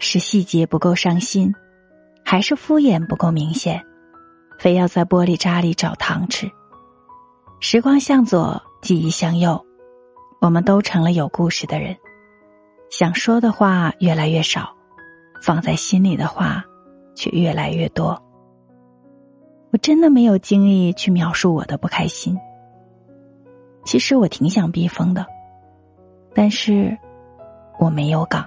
是细节不够上心还是敷衍不够明显非要在玻璃渣里找糖吃。时光向左记忆向右我们都成了有故事的人。想说的话越来越少放在心里的话却越来越多。我真的没有精力去描述我的不开心。其实我挺想避风的但是我没有港